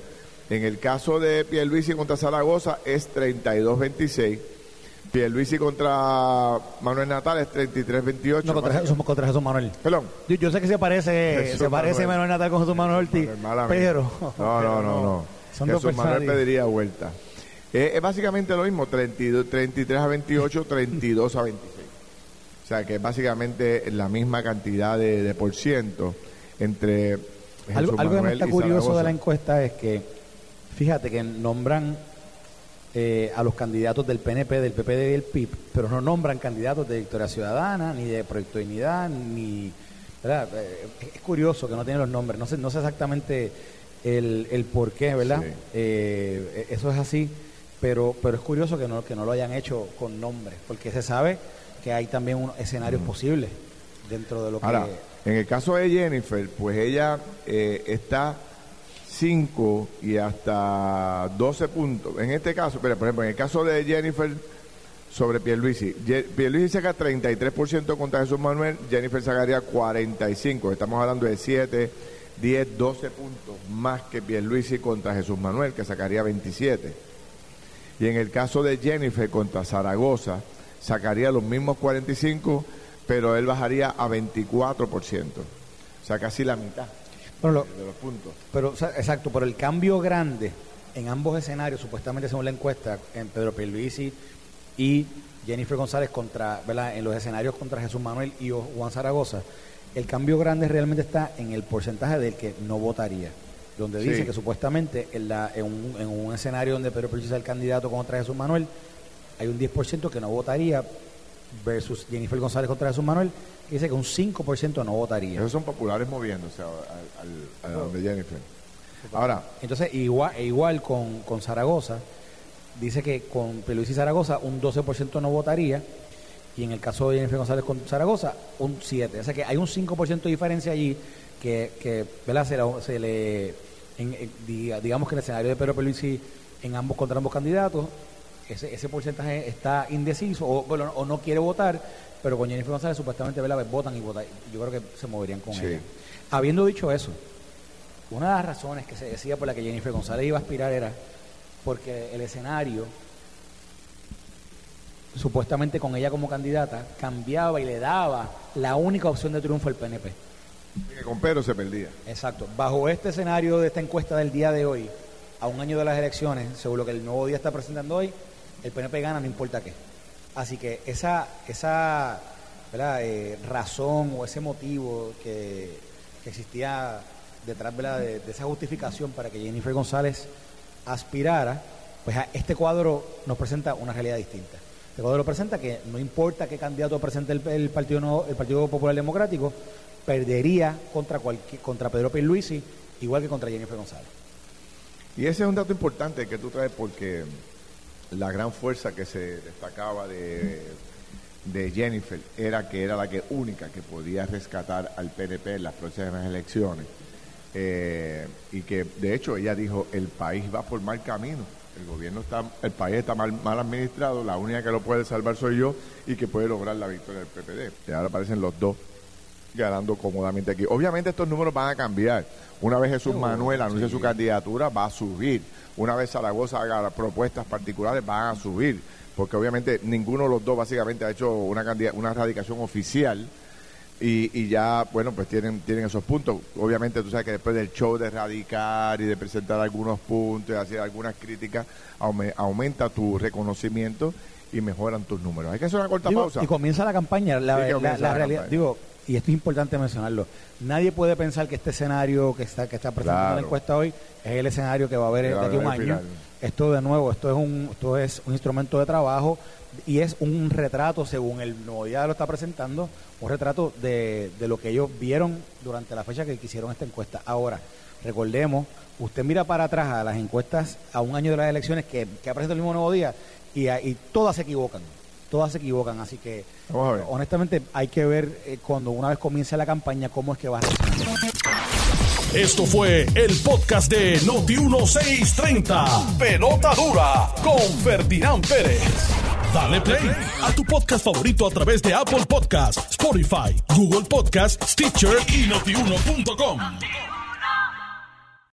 En el caso de Pierluisi contra Zaragoza es 32-26. Pierluisi contra Manuel Natal es 33-28. No, contra Jesús, contra Jesús Manuel. Perdón. Yo, yo sé que se parece, Jesús se parece Manuel. Manuel Natal con Jesús Manuel Ortiz, mía. pero... No, no, no, no. Son dos Jesús Manuel personas. pediría vuelta. Eh, es básicamente lo mismo, 32, 33 a 28, 32 a 26. O sea que es básicamente la misma cantidad de, de por ciento entre Jesús Algo, algo que me Manuel está curioso Zaragoza. de la encuesta es que, fíjate que nombran eh, a los candidatos del PNP, del PPD y del PIB, pero no nombran candidatos de Victoria Ciudadana, ni de Proyecto Dignidad, ni... ¿verdad? Eh, es curioso que no tienen los nombres, no sé, no sé exactamente el, el por qué, ¿verdad? Sí. Eh, eso es así, pero, pero es curioso que no, que no lo hayan hecho con nombres, porque se sabe que hay también unos escenarios posibles dentro de lo que... Ahora, en el caso de Jennifer, pues ella eh, está 5 y hasta 12 puntos. En este caso, pero por ejemplo, en el caso de Jennifer sobre Pierluisi, Pierluisi saca 33% contra Jesús Manuel, Jennifer sacaría 45. Estamos hablando de 7, 10, 12 puntos más que Pierluisi contra Jesús Manuel, que sacaría 27. Y en el caso de Jennifer contra Zaragoza, sacaría los mismos 45, pero él bajaría a 24%. O sea, casi la mitad Bueno, lo- de los puntos. Pero, o sea, exacto, pero el cambio grande en ambos escenarios, supuestamente según la encuesta, en Pedro Pierluisi y Jennifer González contra, ¿verdad? En los escenarios contra Jesús Manuel y Juan Zaragoza, el cambio grande realmente está en el porcentaje del que no votaría. Donde Sí. dice que supuestamente en, la- en un, en un escenario donde Pedro Pierluisi es el candidato contra Jesús Manuel, hay un 10% que no votaría versus Jennifer González contra Jesús Manuel, que dice que un 5% no votaría. Esos son populares moviéndose a, al- al- a donde Jennifer. Ahora, Entonces, igual, e igual con, con Zaragoza, dice que con Peluís y Zaragoza un 12% no votaría, y en el caso de Jennifer González con Zaragoza, un 7%. O sea que hay un 5% de diferencia allí que, que ¿verdad? Se, la- se le, en- en- diga- digamos que en el escenario de Pedro Peluisi en ambos contra ambos candidatos, ese, ese porcentaje está indeciso o, bueno, o no quiere votar, pero con Jennifer González supuestamente ¿verdad? votan y votan. Yo creo que se moverían con Sí. ella. Habiendo dicho eso, una de las razones que se decía por la que Jennifer González iba a aspirar era porque el escenario, supuestamente con ella como candidata, cambiaba y le daba la única opción de triunfo al PNP. que con Pedro se perdía. Exacto. Bajo este escenario de esta encuesta del día de hoy, a un año de las elecciones, según lo que el nuevo día está presentando hoy, el PNP gana no importa qué. Así que esa, esa. Eh, razón o ese motivo que, existía detrás. De, esa justificación para que Jennifer González aspirara, pues este cuadro nos presenta una realidad distinta. Este cuadro presenta que no importa qué candidato presente el, el Partido No- el Partido Popular Democrático, perdería contra cualquier, contra Pedro Pierluisi, igual que contra Jennifer González. Y ese es un dato importante que tú traes porque la gran fuerza que se destacaba de, Jennifer era que era la que única que podía rescatar al PNP en las próximas elecciones. Eh, y que de hecho ella dijo el país va por mal camino. El gobierno está, el país está mal, mal administrado, la única que lo puede salvar soy yo y que puede lograr la victoria del PPD. Y ahora aparecen los dos ganando cómodamente aquí. Obviamente estos números van a cambiar. Una vez Jesús Manuel anuncie su candidatura, va a subir. Una vez Zaragoza haga propuestas particulares, van a subir. Porque obviamente ninguno de los dos básicamente ha hecho una, una radicación oficial. Y, y, ya, bueno, pues tienen, tienen esos puntos. Obviamente tú sabes que después del show de radicar y de presentar algunos puntos y hacer algunas críticas, aumenta tu reconocimiento y mejoran tus números. Hay que hacer una corta pausa. Y comienza la campaña. La, realidad, digo, y esto es importante mencionarlo, nadie puede pensar que este escenario que está que está presentando la encuesta hoy es el escenario que va a haber de aquí a un año. Esto de nuevo, esto es un esto es un instrumento de trabajo y es un retrato, según el nuevo día lo está presentando, un retrato de, de lo que ellos vieron durante la fecha que hicieron esta encuesta. Ahora, recordemos, usted mira para atrás a las encuestas a un año de las elecciones que, que ha presentado el mismo nuevo día y, y todas se equivocan todas se equivocan. Así que, honestamente, hay que ver eh, cuando una vez comience la campaña cómo es que va a Esto fue el podcast de Noti1630. Pelota dura con Ferdinand Pérez. Dale play a tu podcast favorito a través de Apple Podcasts, Spotify, Google Podcasts, Stitcher y notiuno.com.